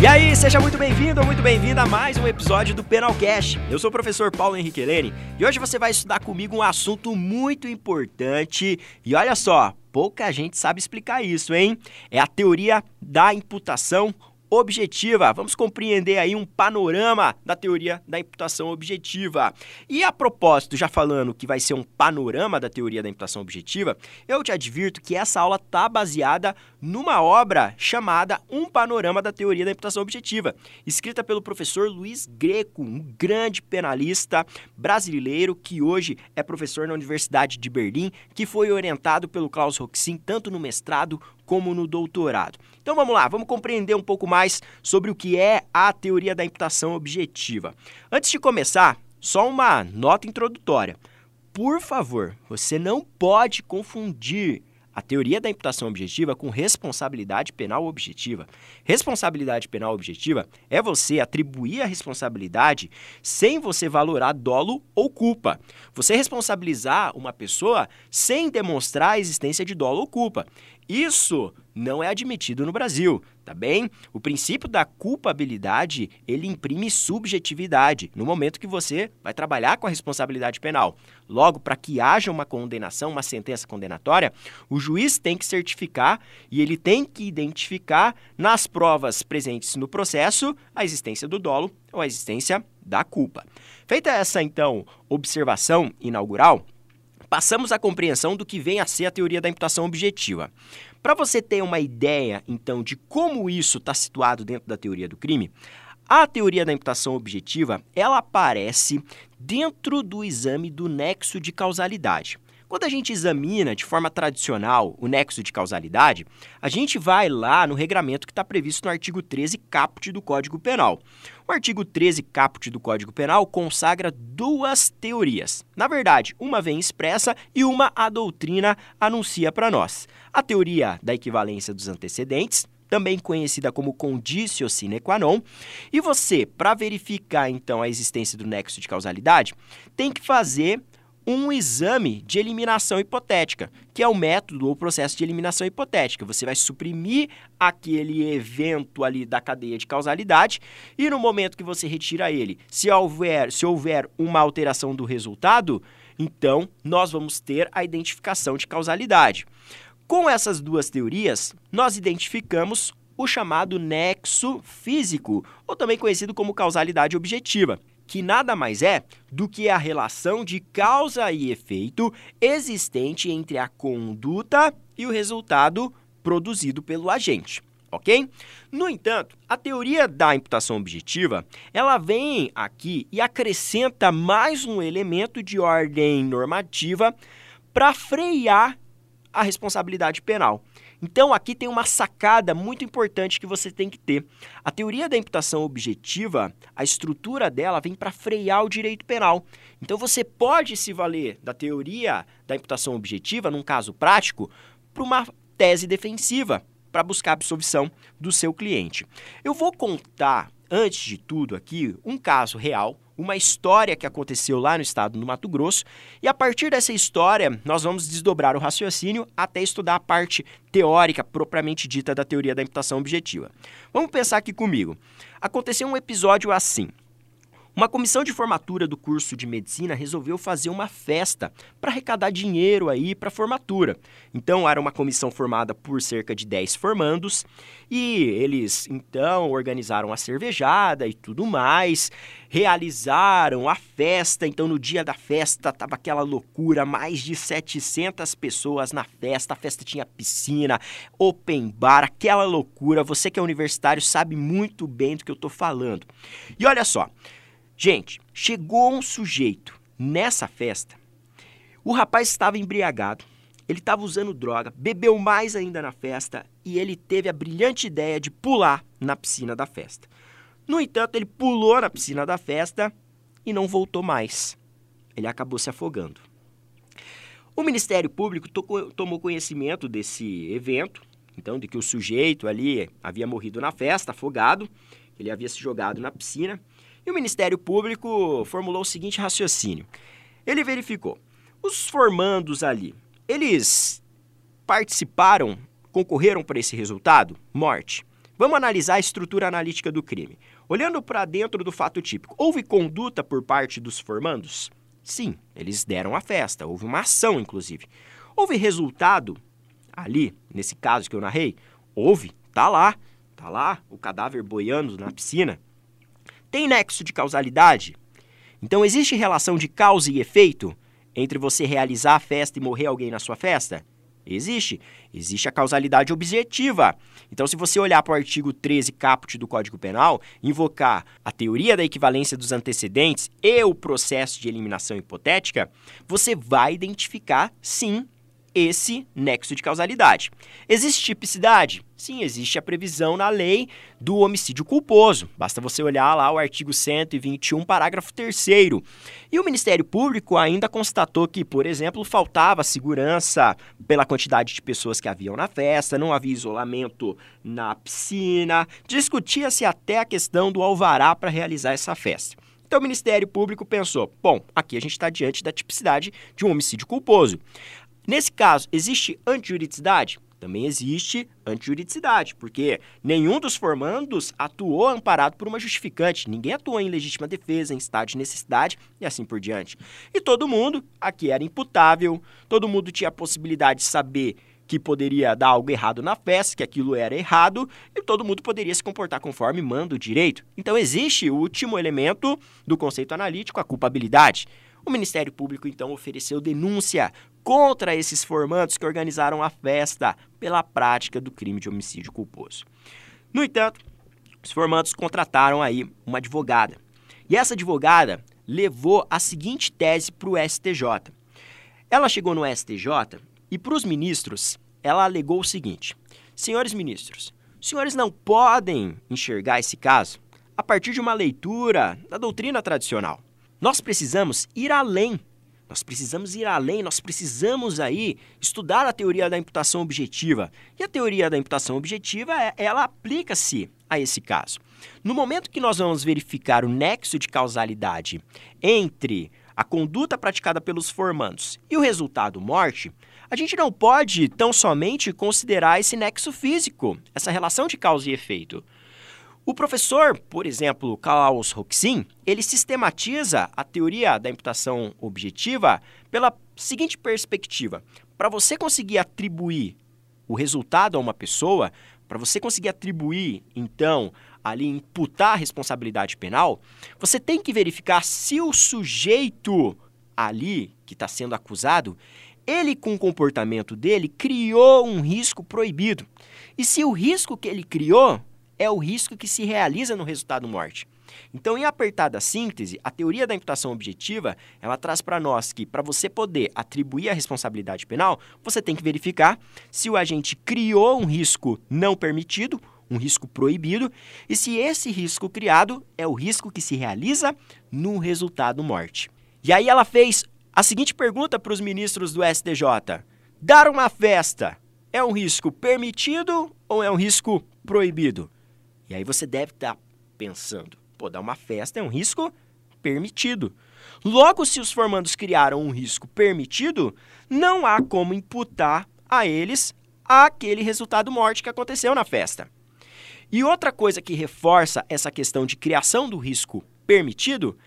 E aí, seja muito bem-vindo ou muito bem-vinda a mais um episódio do Penalcast. Eu sou o professor Paulo Henrique Helene e hoje você vai estudar comigo um assunto muito importante. E olha só, pouca gente sabe explicar isso, hein? É a teoria da imputação objetiva. Vamos compreender aí um panorama da teoria da imputação objetiva. E a propósito, já falando que vai ser um panorama da teoria da imputação objetiva, eu te advirto que essa aula está baseada numa obra chamada Um Panorama da Teoria da Imputação Objetiva, escrita pelo professor Luiz Greco, um grande penalista brasileiro que hoje é professor na Universidade de Berlim, que foi orientado pelo Klaus Roxin tanto no mestrado como no doutorado. Então vamos lá, vamos compreender um pouco mais sobre o que é a teoria da imputação objetiva. Antes de começar, só uma nota introdutória. Por favor, você não pode confundir a teoria da imputação objetiva com responsabilidade penal objetiva. Responsabilidade penal objetiva é você atribuir a responsabilidade sem você valorar dolo ou culpa. Você responsabilizar uma pessoa sem demonstrar a existência de dolo ou culpa. Isso não é admitido no Brasil, tá bem? O princípio da culpabilidade, ele imprime subjetividade no momento que você vai trabalhar com a responsabilidade penal. Logo, para que haja uma condenação, uma sentença condenatória, o juiz tem que certificar e ele tem que identificar nas provas presentes no processo a existência do dolo ou a existência da culpa. Feita essa, então, observação inaugural, passamos à compreensão do que vem a ser a teoria da imputação objetiva. Para você ter uma ideia, então, de como isso está situado dentro da teoria do crime, a teoria da imputação objetiva, ela aparece dentro do exame do nexo de causalidade. Quando a gente examina de forma tradicional o nexo de causalidade, a gente vai lá no regramento que está previsto no artigo 13 caput do Código Penal. O artigo 13 caput do Código Penal consagra duas teorias. Na verdade, uma vem expressa e uma a doutrina anuncia para nós. A teoria da equivalência dos antecedentes, também conhecida como conditio sine qua non. E você, para verificar então a existência do nexo de causalidade, tem que fazer um exame de eliminação hipotética, que é o método ou processo de eliminação hipotética. Você vai suprimir aquele evento ali da cadeia de causalidade e no momento que você retira ele, se houver, se houver uma alteração do resultado, então nós vamos ter a identificação de causalidade. Com essas duas teorias, nós identificamos o chamado nexo físico, ou também conhecido como causalidade objetiva que nada mais é do que a relação de causa e efeito existente entre a conduta e o resultado produzido pelo agente. Ok? No entanto, a teoria da imputação objetiva, ela vem aqui e acrescenta mais um elemento de ordem normativa para frear a responsabilidade penal. Então, aqui tem uma sacada muito importante que você tem que ter. A teoria da imputação objetiva, a estrutura dela vem para frear o direito penal. Então, você pode se valer da teoria da imputação objetiva, num caso prático, para uma tese defensiva, para buscar a absolvição do seu cliente. Eu vou contar, antes de tudo aqui, um caso real uma história que aconteceu lá no estado do Mato Grosso, e a partir dessa história nós vamos desdobrar o raciocínio até estudar a parte teórica propriamente dita da teoria da imputação objetiva. Vamos pensar aqui comigo. Aconteceu um episódio assim. Uma comissão de formatura do curso de medicina resolveu fazer uma festa para arrecadar dinheiro aí para formatura. Então era uma comissão formada por cerca de 10 formandos e eles então organizaram a cervejada e tudo mais, realizaram a festa. Então no dia da festa tava aquela loucura, mais de 700 pessoas na festa. A festa tinha piscina, open bar, aquela loucura. Você que é universitário sabe muito bem do que eu estou falando. E olha só, Gente, chegou um sujeito nessa festa. O rapaz estava embriagado, ele estava usando droga, bebeu mais ainda na festa e ele teve a brilhante ideia de pular na piscina da festa. No entanto, ele pulou na piscina da festa e não voltou mais. Ele acabou se afogando. O Ministério Público tomou conhecimento desse evento, então, de que o sujeito ali havia morrido na festa, afogado, ele havia se jogado na piscina. E o Ministério Público formulou o seguinte raciocínio. Ele verificou: os formandos ali, eles participaram, concorreram para esse resultado? Morte. Vamos analisar a estrutura analítica do crime. Olhando para dentro do fato típico, houve conduta por parte dos formandos? Sim, eles deram a festa, houve uma ação, inclusive. Houve resultado ali, nesse caso que eu narrei? Houve, tá lá, tá lá, o cadáver boiando na piscina. Tem nexo de causalidade? Então existe relação de causa e efeito entre você realizar a festa e morrer alguém na sua festa? Existe. Existe a causalidade objetiva. Então, se você olhar para o artigo 13 caput do Código Penal, invocar a teoria da equivalência dos antecedentes e o processo de eliminação hipotética, você vai identificar, sim, esse nexo de causalidade. Existe tipicidade? Sim, existe a previsão na lei do homicídio culposo. Basta você olhar lá o artigo 121, parágrafo 3. E o Ministério Público ainda constatou que, por exemplo, faltava segurança pela quantidade de pessoas que haviam na festa, não havia isolamento na piscina, discutia-se até a questão do alvará para realizar essa festa. Então o Ministério Público pensou: bom, aqui a gente está diante da tipicidade de um homicídio culposo. Nesse caso, existe antijuridicidade? Também existe antijuridicidade, porque nenhum dos formandos atuou amparado por uma justificante, ninguém atuou em legítima defesa, em estado de necessidade e assim por diante. E todo mundo aqui era imputável, todo mundo tinha a possibilidade de saber que poderia dar algo errado na festa, que aquilo era errado, e todo mundo poderia se comportar conforme manda o direito. Então existe o último elemento do conceito analítico, a culpabilidade. O Ministério Público então ofereceu denúncia contra esses formandos que organizaram a festa pela prática do crime de homicídio culposo. No entanto, os formandos contrataram aí uma advogada. E essa advogada levou a seguinte tese para o STJ. Ela chegou no STJ e para os ministros ela alegou o seguinte: Senhores ministros, os senhores não podem enxergar esse caso a partir de uma leitura da doutrina tradicional. Nós precisamos ir além nós precisamos ir além, nós precisamos aí estudar a teoria da imputação objetiva. E a teoria da imputação objetiva, é, ela aplica-se a esse caso. No momento que nós vamos verificar o nexo de causalidade entre a conduta praticada pelos formandos e o resultado morte, a gente não pode tão somente considerar esse nexo físico, essa relação de causa e efeito. O professor, por exemplo, Klaus Roxin, ele sistematiza a teoria da imputação objetiva pela seguinte perspectiva: para você conseguir atribuir o resultado a uma pessoa, para você conseguir atribuir, então, ali imputar a responsabilidade penal, você tem que verificar se o sujeito ali que está sendo acusado, ele com o comportamento dele criou um risco proibido. E se o risco que ele criou é o risco que se realiza no resultado morte. Então, em apertada síntese, a teoria da imputação objetiva, ela traz para nós que para você poder atribuir a responsabilidade penal, você tem que verificar se o agente criou um risco não permitido, um risco proibido, e se esse risco criado é o risco que se realiza no resultado morte. E aí ela fez a seguinte pergunta para os ministros do STJ: dar uma festa é um risco permitido ou é um risco proibido? E aí você deve estar tá pensando, pô, dar uma festa é um risco permitido. Logo, se os formandos criaram um risco permitido, não há como imputar a eles aquele resultado morte que aconteceu na festa. E outra coisa que reforça essa questão de criação do risco permitido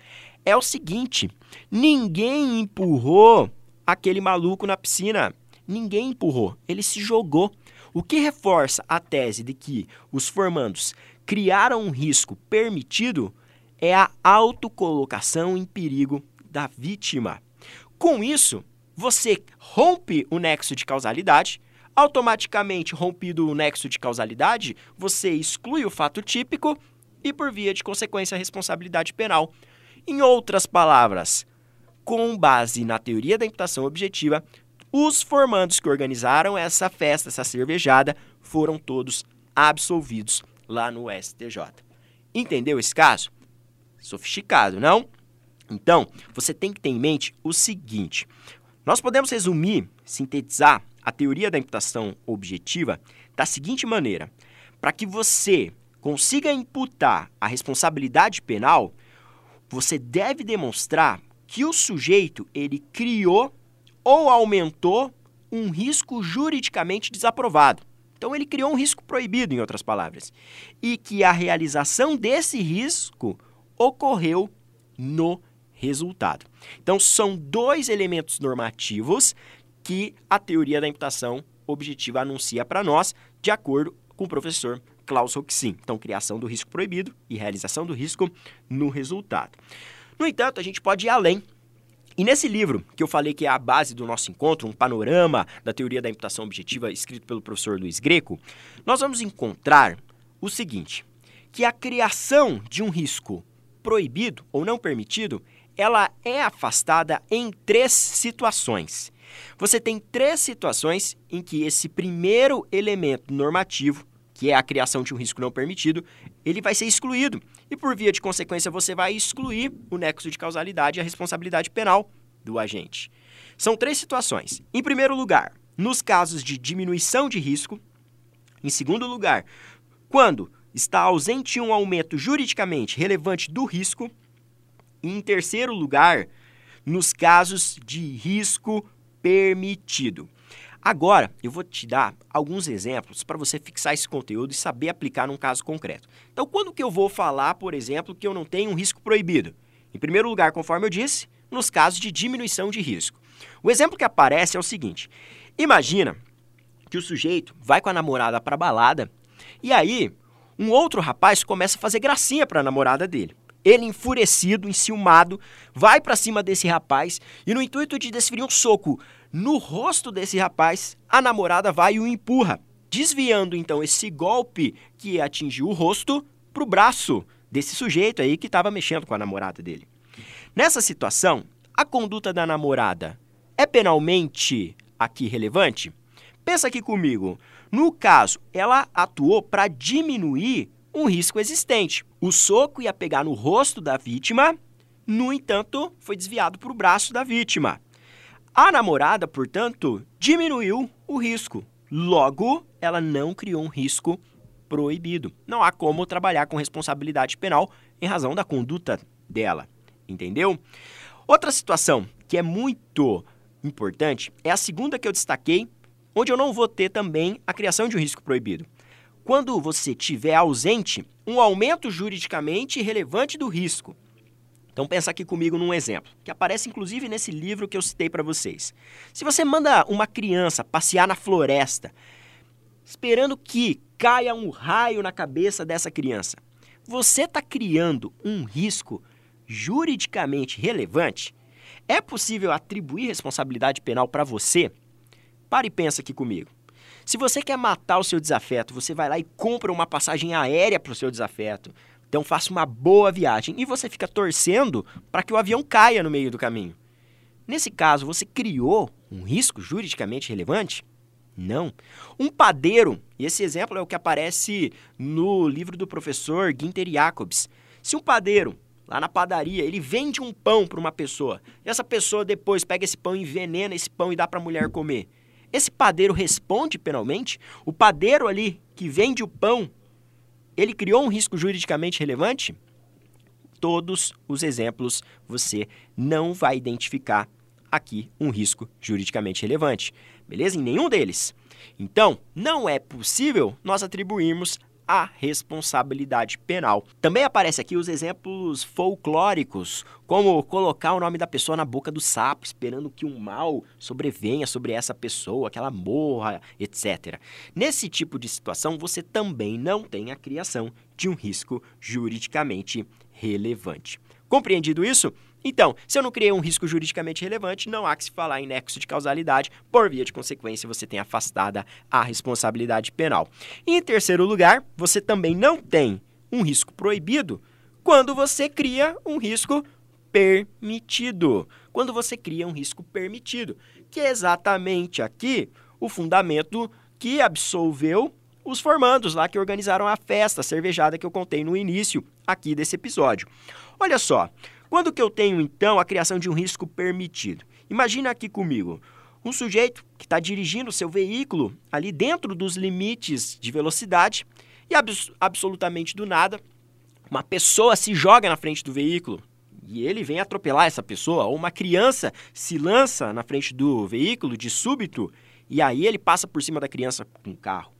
é o seguinte: ninguém empurrou aquele maluco na piscina. Ninguém empurrou, ele se jogou. O que reforça a tese de que os formandos criaram um risco permitido é a autocolocação em perigo da vítima. Com isso, você rompe o nexo de causalidade. Automaticamente rompido o nexo de causalidade, você exclui o fato típico e, por via de consequência, a responsabilidade penal. Em outras palavras, com base na teoria da imputação objetiva, os formandos que organizaram essa festa, essa cervejada, foram todos absolvidos lá no STJ. Entendeu esse caso? Sofisticado, não? Então, você tem que ter em mente o seguinte: nós podemos resumir, sintetizar a teoria da imputação objetiva da seguinte maneira: para que você consiga imputar a responsabilidade penal, você deve demonstrar que o sujeito ele criou ou aumentou um risco juridicamente desaprovado. Então ele criou um risco proibido, em outras palavras, e que a realização desse risco ocorreu no resultado. Então são dois elementos normativos que a teoria da imputação objetiva anuncia para nós, de acordo com o professor Klaus Roxin. Então, criação do risco proibido e realização do risco no resultado. No entanto, a gente pode ir além e nesse livro, que eu falei que é a base do nosso encontro, um panorama da teoria da imputação objetiva, escrito pelo professor Luiz Greco, nós vamos encontrar o seguinte: que a criação de um risco proibido ou não permitido, ela é afastada em três situações. Você tem três situações em que esse primeiro elemento normativo, que é a criação de um risco não permitido, ele vai ser excluído. E por via de consequência, você vai excluir o nexo de causalidade e a responsabilidade penal do agente. São três situações. Em primeiro lugar, nos casos de diminuição de risco. Em segundo lugar, quando está ausente um aumento juridicamente relevante do risco. E em terceiro lugar, nos casos de risco permitido. Agora, eu vou te dar alguns exemplos para você fixar esse conteúdo e saber aplicar num caso concreto. Então, quando que eu vou falar, por exemplo, que eu não tenho um risco proibido? Em primeiro lugar, conforme eu disse, nos casos de diminuição de risco. O exemplo que aparece é o seguinte: imagina que o sujeito vai com a namorada para balada e aí um outro rapaz começa a fazer gracinha para a namorada dele. Ele, enfurecido, enciumado, vai para cima desse rapaz e, no intuito de desferir um soco no rosto desse rapaz, a namorada vai e o empurra, desviando então esse golpe que atingiu o rosto para o braço desse sujeito aí que estava mexendo com a namorada dele. Nessa situação, a conduta da namorada é penalmente aqui relevante? Pensa aqui comigo. No caso, ela atuou para diminuir um risco existente. O soco ia pegar no rosto da vítima, no entanto, foi desviado para o braço da vítima. A namorada, portanto, diminuiu o risco. Logo, ela não criou um risco proibido. Não há como trabalhar com responsabilidade penal em razão da conduta dela. Entendeu? Outra situação que é muito importante é a segunda que eu destaquei, onde eu não vou ter também a criação de um risco proibido. Quando você tiver ausente um aumento juridicamente relevante do risco, então pensa aqui comigo num exemplo, que aparece inclusive nesse livro que eu citei para vocês. Se você manda uma criança passear na floresta, esperando que caia um raio na cabeça dessa criança, você está criando um risco juridicamente relevante? É possível atribuir responsabilidade penal para você? Pare e pensa aqui comigo. Se você quer matar o seu desafeto, você vai lá e compra uma passagem aérea para o seu desafeto. Então faça uma boa viagem e você fica torcendo para que o avião caia no meio do caminho. Nesse caso, você criou um risco juridicamente relevante? Não. Um padeiro, e esse exemplo é o que aparece no livro do professor Ginter Jacobs. Se um padeiro, lá na padaria, ele vende um pão para uma pessoa, e essa pessoa depois pega esse pão, envenena esse pão e dá para a mulher comer, esse padeiro responde penalmente? O padeiro ali que vende o pão ele criou um risco juridicamente relevante? Todos os exemplos você não vai identificar aqui um risco juridicamente relevante, beleza? Em nenhum deles. Então, não é possível nós atribuirmos a responsabilidade penal. Também aparece aqui os exemplos folclóricos, como colocar o nome da pessoa na boca do sapo, esperando que um mal sobrevenha sobre essa pessoa, que ela morra, etc. Nesse tipo de situação, você também não tem a criação de um risco juridicamente relevante. Compreendido isso? Então, se eu não criei um risco juridicamente relevante, não há que se falar em nexo de causalidade, por via de consequência, você tem afastada a responsabilidade penal. E em terceiro lugar, você também não tem um risco proibido quando você cria um risco permitido. Quando você cria um risco permitido, que é exatamente aqui o fundamento que absolveu os formandos lá que organizaram a festa a cervejada que eu contei no início aqui desse episódio. Olha só, quando que eu tenho, então, a criação de um risco permitido? Imagina aqui comigo, um sujeito que está dirigindo seu veículo ali dentro dos limites de velocidade e abs absolutamente do nada, uma pessoa se joga na frente do veículo e ele vem atropelar essa pessoa, ou uma criança se lança na frente do veículo de súbito e aí ele passa por cima da criança com o carro.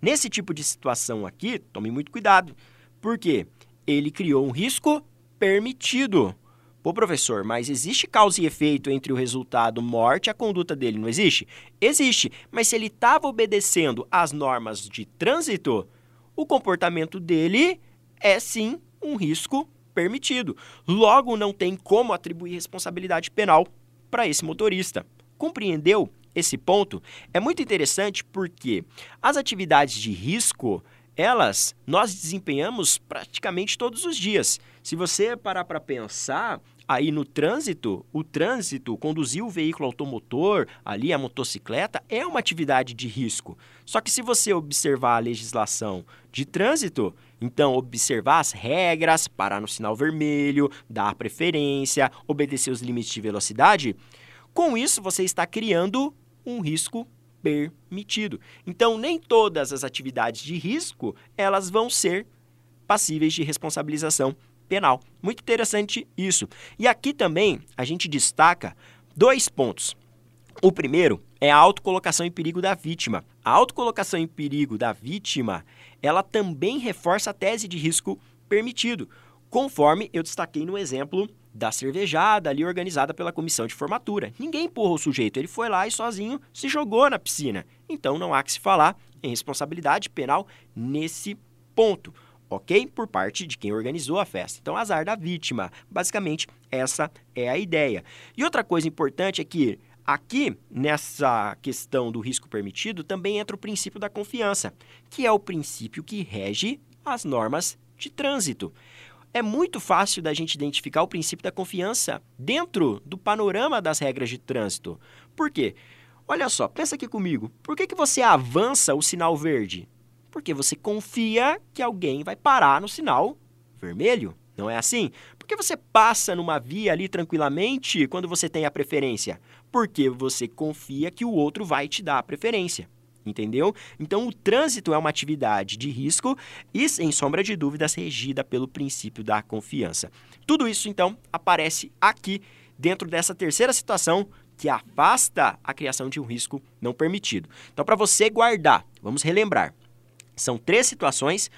Nesse tipo de situação aqui, tome muito cuidado. Por quê? Ele criou um risco permitido. Pô, professor, mas existe causa e efeito entre o resultado morte e a conduta dele, não existe? Existe, mas se ele estava obedecendo às normas de trânsito, o comportamento dele é sim um risco permitido. Logo, não tem como atribuir responsabilidade penal para esse motorista. Compreendeu esse ponto? É muito interessante porque as atividades de risco elas nós desempenhamos praticamente todos os dias. Se você parar para pensar, aí no trânsito, o trânsito, conduzir o veículo automotor, ali a motocicleta, é uma atividade de risco. Só que se você observar a legislação de trânsito, então observar as regras, parar no sinal vermelho, dar preferência, obedecer os limites de velocidade, com isso você está criando um risco permitido. Então, nem todas as atividades de risco elas vão ser passíveis de responsabilização penal. Muito interessante isso. E aqui também a gente destaca dois pontos. O primeiro é a autocolocação em perigo da vítima. A autocolocação em perigo da vítima, ela também reforça a tese de risco permitido, conforme eu destaquei no exemplo da cervejada ali organizada pela comissão de formatura. Ninguém empurrou o sujeito, ele foi lá e sozinho se jogou na piscina. Então não há que se falar em responsabilidade penal nesse ponto, ok? Por parte de quem organizou a festa. Então, azar da vítima. Basicamente, essa é a ideia. E outra coisa importante é que Aqui, nessa questão do risco permitido, também entra o princípio da confiança, que é o princípio que rege as normas de trânsito é muito fácil da gente identificar o princípio da confiança dentro do panorama das regras de trânsito. Por quê? Olha só, pensa aqui comigo. Por que, que você avança o sinal verde? Porque você confia que alguém vai parar no sinal vermelho. Não é assim? Por que você passa numa via ali tranquilamente quando você tem a preferência? Porque você confia que o outro vai te dar a preferência entendeu? Então, o trânsito é uma atividade de risco e, sem sombra de dúvidas, regida pelo princípio da confiança. Tudo isso, então, aparece aqui dentro dessa terceira situação que afasta a criação de um risco não permitido. Então, para você guardar, vamos relembrar. São três situações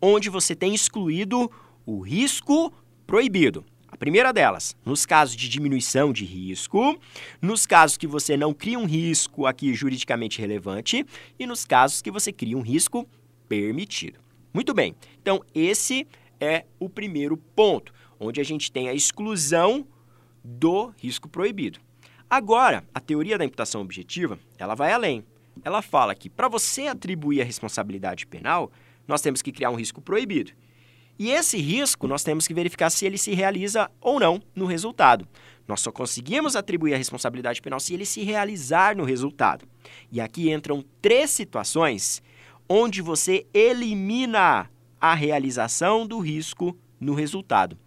onde você tem excluído o risco proibido. A primeira delas, nos casos de diminuição de risco, nos casos que você não cria um risco aqui juridicamente relevante e nos casos que você cria um risco permitido. Muito bem, então esse é o primeiro ponto, onde a gente tem a exclusão do risco proibido. Agora, a teoria da imputação objetiva, ela vai além. Ela fala que para você atribuir a responsabilidade penal, nós temos que criar um risco proibido. E esse risco nós temos que verificar se ele se realiza ou não no resultado. Nós só conseguimos atribuir a responsabilidade penal se ele se realizar no resultado. E aqui entram três situações onde você elimina a realização do risco no resultado.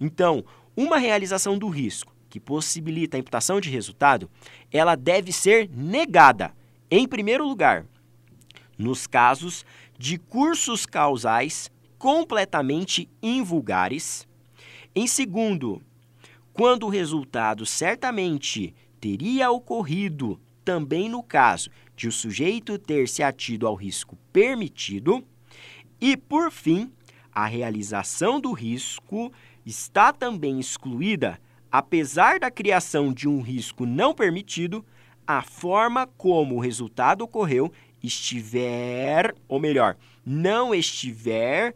Então, uma realização do risco que possibilita a imputação de resultado, ela deve ser negada. Em primeiro lugar, nos casos de cursos causais completamente invulgares. Em segundo, quando o resultado certamente teria ocorrido também no caso de o sujeito ter se atido ao risco permitido. E, por fim, a realização do risco está também excluída, apesar da criação de um risco não permitido, a forma como o resultado ocorreu estiver, ou melhor, não estiver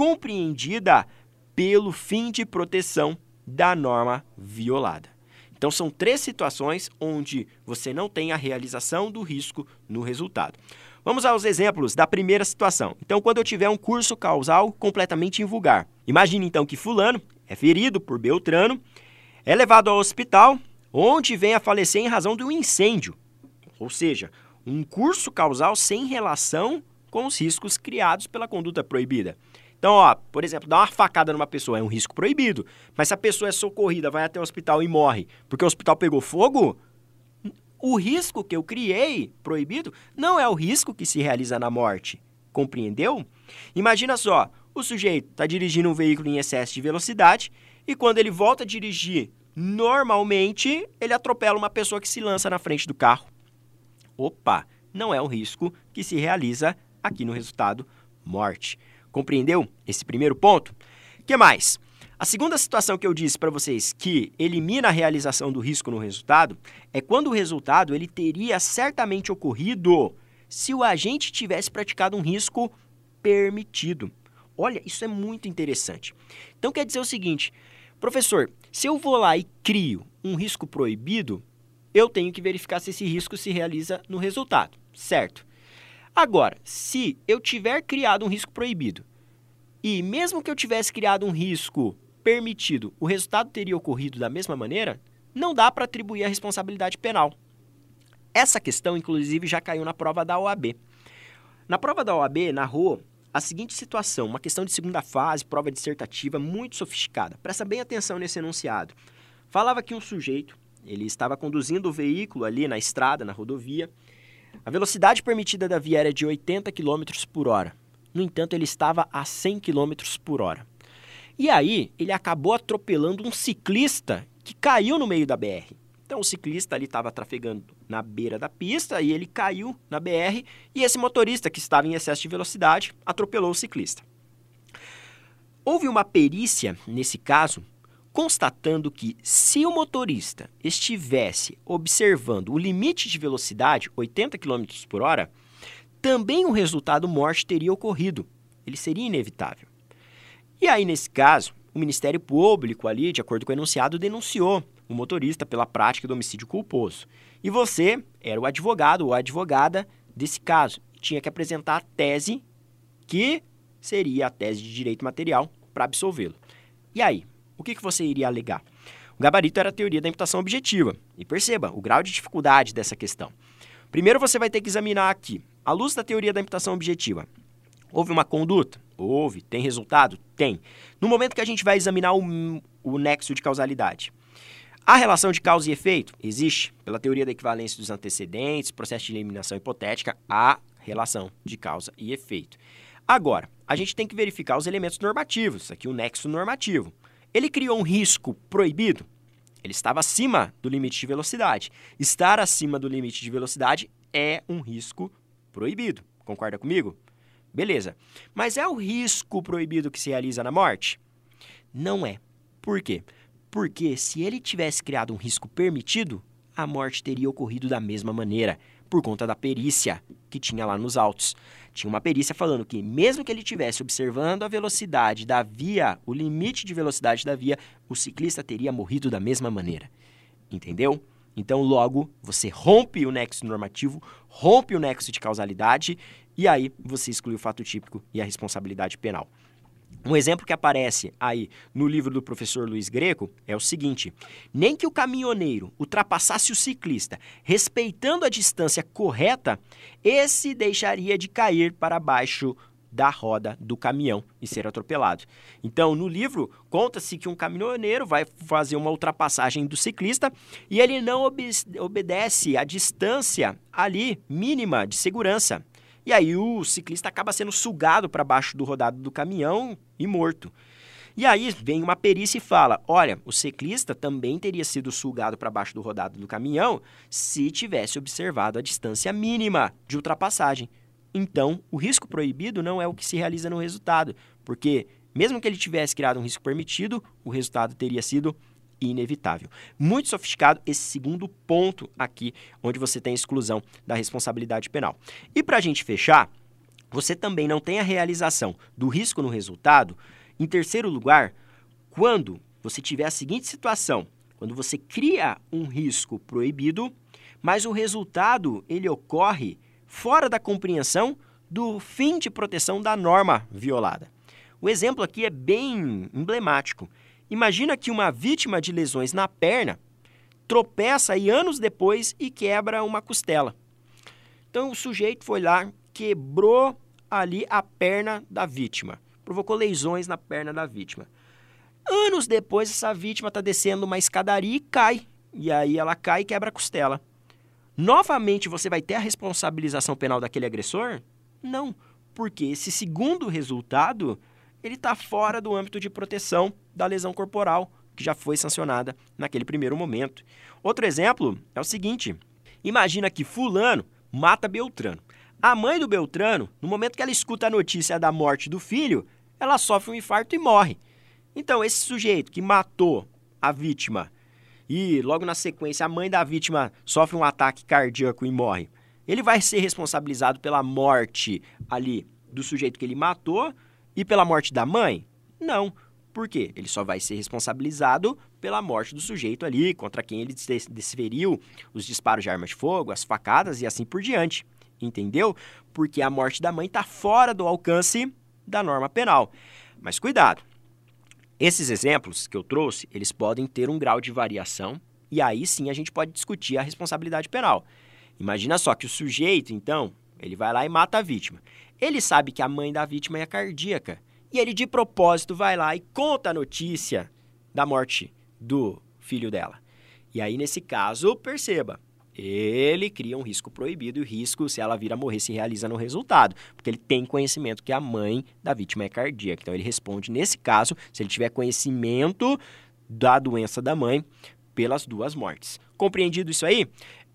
compreendida pelo fim de proteção da norma violada. Então, são três situações onde você não tem a realização do risco no resultado. Vamos aos exemplos da primeira situação. Então, quando eu tiver um curso causal completamente invulgar, imagine então que Fulano é ferido por Beltrano, é levado ao hospital, onde vem a falecer em razão de um incêndio. Ou seja, um curso causal sem relação com os riscos criados pela conduta proibida. Então, ó, por exemplo, dar uma facada numa pessoa é um risco proibido. Mas se a pessoa é socorrida, vai até o hospital e morre porque o hospital pegou fogo, o risco que eu criei proibido não é o risco que se realiza na morte. Compreendeu? Imagina só, o sujeito está dirigindo um veículo em excesso de velocidade e quando ele volta a dirigir normalmente, ele atropela uma pessoa que se lança na frente do carro. Opa, não é um risco que se realiza aqui no resultado morte. Compreendeu esse primeiro ponto? que mais? A segunda situação que eu disse para vocês que elimina a realização do risco no resultado é quando o resultado ele teria certamente ocorrido se o agente tivesse praticado um risco permitido. Olha, isso é muito interessante. Então quer dizer o seguinte, professor, se eu vou lá e crio um risco proibido, eu tenho que verificar se esse risco se realiza no resultado, certo? Agora, se eu tiver criado um risco proibido e mesmo que eu tivesse criado um risco permitido, o resultado teria ocorrido da mesma maneira, não dá para atribuir a responsabilidade penal. Essa questão, inclusive, já caiu na prova da OAB. Na prova da OAB, narrou a seguinte situação, uma questão de segunda fase, prova dissertativa muito sofisticada. Presta bem atenção nesse enunciado. Falava que um sujeito, ele estava conduzindo o veículo ali na estrada, na rodovia. A velocidade permitida da via era de 80 km por hora. No entanto, ele estava a 100 km por hora. E aí, ele acabou atropelando um ciclista que caiu no meio da BR. Então, o ciclista ali estava trafegando na beira da pista e ele caiu na BR e esse motorista que estava em excesso de velocidade atropelou o ciclista. Houve uma perícia nesse caso constatando que se o motorista estivesse observando o limite de velocidade, 80 km por hora, também o resultado morte teria ocorrido. Ele seria inevitável. E aí, nesse caso, o Ministério Público ali, de acordo com o enunciado, denunciou o motorista pela prática do homicídio culposo. E você era o advogado ou a advogada desse caso. Tinha que apresentar a tese que seria a tese de direito material para absolvê-lo. E aí, o que, que você iria alegar? O gabarito era a teoria da imputação objetiva. E perceba o grau de dificuldade dessa questão. Primeiro você vai ter que examinar aqui, à luz da teoria da imputação objetiva, houve uma conduta? Houve. Tem resultado? Tem. No momento que a gente vai examinar o, o nexo de causalidade, a relação de causa e efeito existe pela teoria da equivalência dos antecedentes, processo de eliminação hipotética, a relação de causa e efeito. Agora, a gente tem que verificar os elementos normativos, aqui o nexo normativo. Ele criou um risco proibido? Ele estava acima do limite de velocidade. Estar acima do limite de velocidade é um risco proibido. Concorda comigo? Beleza. Mas é o risco proibido que se realiza na morte? Não é. Por quê? Porque se ele tivesse criado um risco permitido, a morte teria ocorrido da mesma maneira, por conta da perícia que tinha lá nos autos. Tinha uma perícia falando que, mesmo que ele estivesse observando a velocidade da via, o limite de velocidade da via, o ciclista teria morrido da mesma maneira. Entendeu? Então, logo, você rompe o nexo normativo, rompe o nexo de causalidade e aí você exclui o fato típico e a responsabilidade penal. Um exemplo que aparece aí no livro do professor Luiz Greco é o seguinte: nem que o caminhoneiro ultrapassasse o ciclista respeitando a distância correta, esse deixaria de cair para baixo da roda do caminhão e ser atropelado. Então, no livro, conta-se que um caminhoneiro vai fazer uma ultrapassagem do ciclista e ele não obedece a distância ali mínima de segurança. E aí o ciclista acaba sendo sugado para baixo do rodado do caminhão e morto. E aí vem uma perícia e fala: olha, o ciclista também teria sido sugado para baixo do rodado do caminhão se tivesse observado a distância mínima de ultrapassagem. Então, o risco proibido não é o que se realiza no resultado, porque mesmo que ele tivesse criado um risco permitido, o resultado teria sido inevitável. Muito sofisticado esse segundo ponto aqui, onde você tem a exclusão da responsabilidade penal. E para a gente fechar, você também não tem a realização do risco no resultado. Em terceiro lugar, quando você tiver a seguinte situação, quando você cria um risco proibido, mas o resultado ele ocorre fora da compreensão do fim de proteção da norma violada. O exemplo aqui é bem emblemático. Imagina que uma vítima de lesões na perna tropeça e anos depois e quebra uma costela. Então o sujeito foi lá, quebrou ali a perna da vítima, provocou lesões na perna da vítima. Anos depois, essa vítima está descendo uma escadaria e cai. E aí ela cai e quebra a costela. Novamente você vai ter a responsabilização penal daquele agressor? Não, porque esse segundo resultado ele está fora do âmbito de proteção da lesão corporal que já foi sancionada naquele primeiro momento. Outro exemplo é o seguinte: imagina que fulano mata Beltrano. A mãe do Beltrano, no momento que ela escuta a notícia da morte do filho, ela sofre um infarto e morre. Então, esse sujeito que matou a vítima e logo na sequência a mãe da vítima sofre um ataque cardíaco e morre, ele vai ser responsabilizado pela morte ali do sujeito que ele matou e pela morte da mãe? Não. Por quê? Ele só vai ser responsabilizado pela morte do sujeito ali, contra quem ele desferiu os disparos de arma de fogo, as facadas e assim por diante. Entendeu? Porque a morte da mãe está fora do alcance da norma penal. Mas cuidado. Esses exemplos que eu trouxe, eles podem ter um grau de variação e aí sim a gente pode discutir a responsabilidade penal. Imagina só que o sujeito, então, ele vai lá e mata a vítima. Ele sabe que a mãe da vítima é cardíaca. E ele, de propósito, vai lá e conta a notícia da morte do filho dela. E aí, nesse caso, perceba, ele cria um risco proibido e o risco, se ela vir a morrer, se realiza no resultado, porque ele tem conhecimento que a mãe da vítima é cardíaca. Então, ele responde, nesse caso, se ele tiver conhecimento da doença da mãe pelas duas mortes. Compreendido isso aí?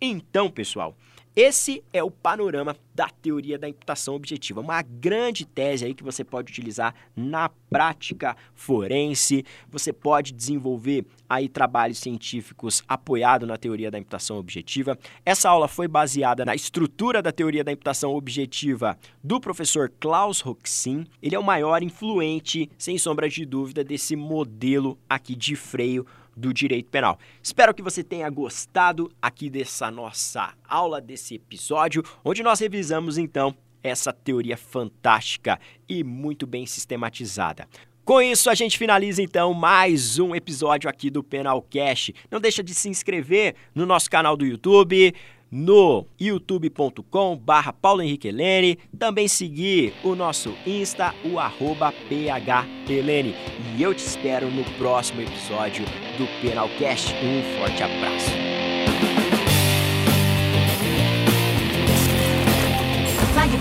Então, pessoal, esse é o panorama da teoria da imputação objetiva, uma grande tese aí que você pode utilizar na prática forense. Você pode desenvolver aí trabalhos científicos apoiado na teoria da imputação objetiva. Essa aula foi baseada na estrutura da teoria da imputação objetiva do professor Klaus Roxin. Ele é o maior influente, sem sombra de dúvida, desse modelo aqui de freio do direito penal. Espero que você tenha gostado aqui dessa nossa aula, desse episódio, onde nós revisamos então essa teoria fantástica e muito bem sistematizada. Com isso, a gente finaliza então mais um episódio aqui do Penalcast. Não deixa de se inscrever no nosso canal do YouTube, no youtube.com barra Paulo Henrique Helene, também seguir o nosso Insta, o arroba PHHelene. E eu te espero no próximo episódio do Penalcast. Um forte abraço.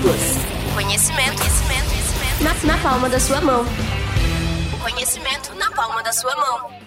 Plus. Conhecimento, conhecimento, conhecimento. Na, na palma da sua mão. O conhecimento na palma da sua mão.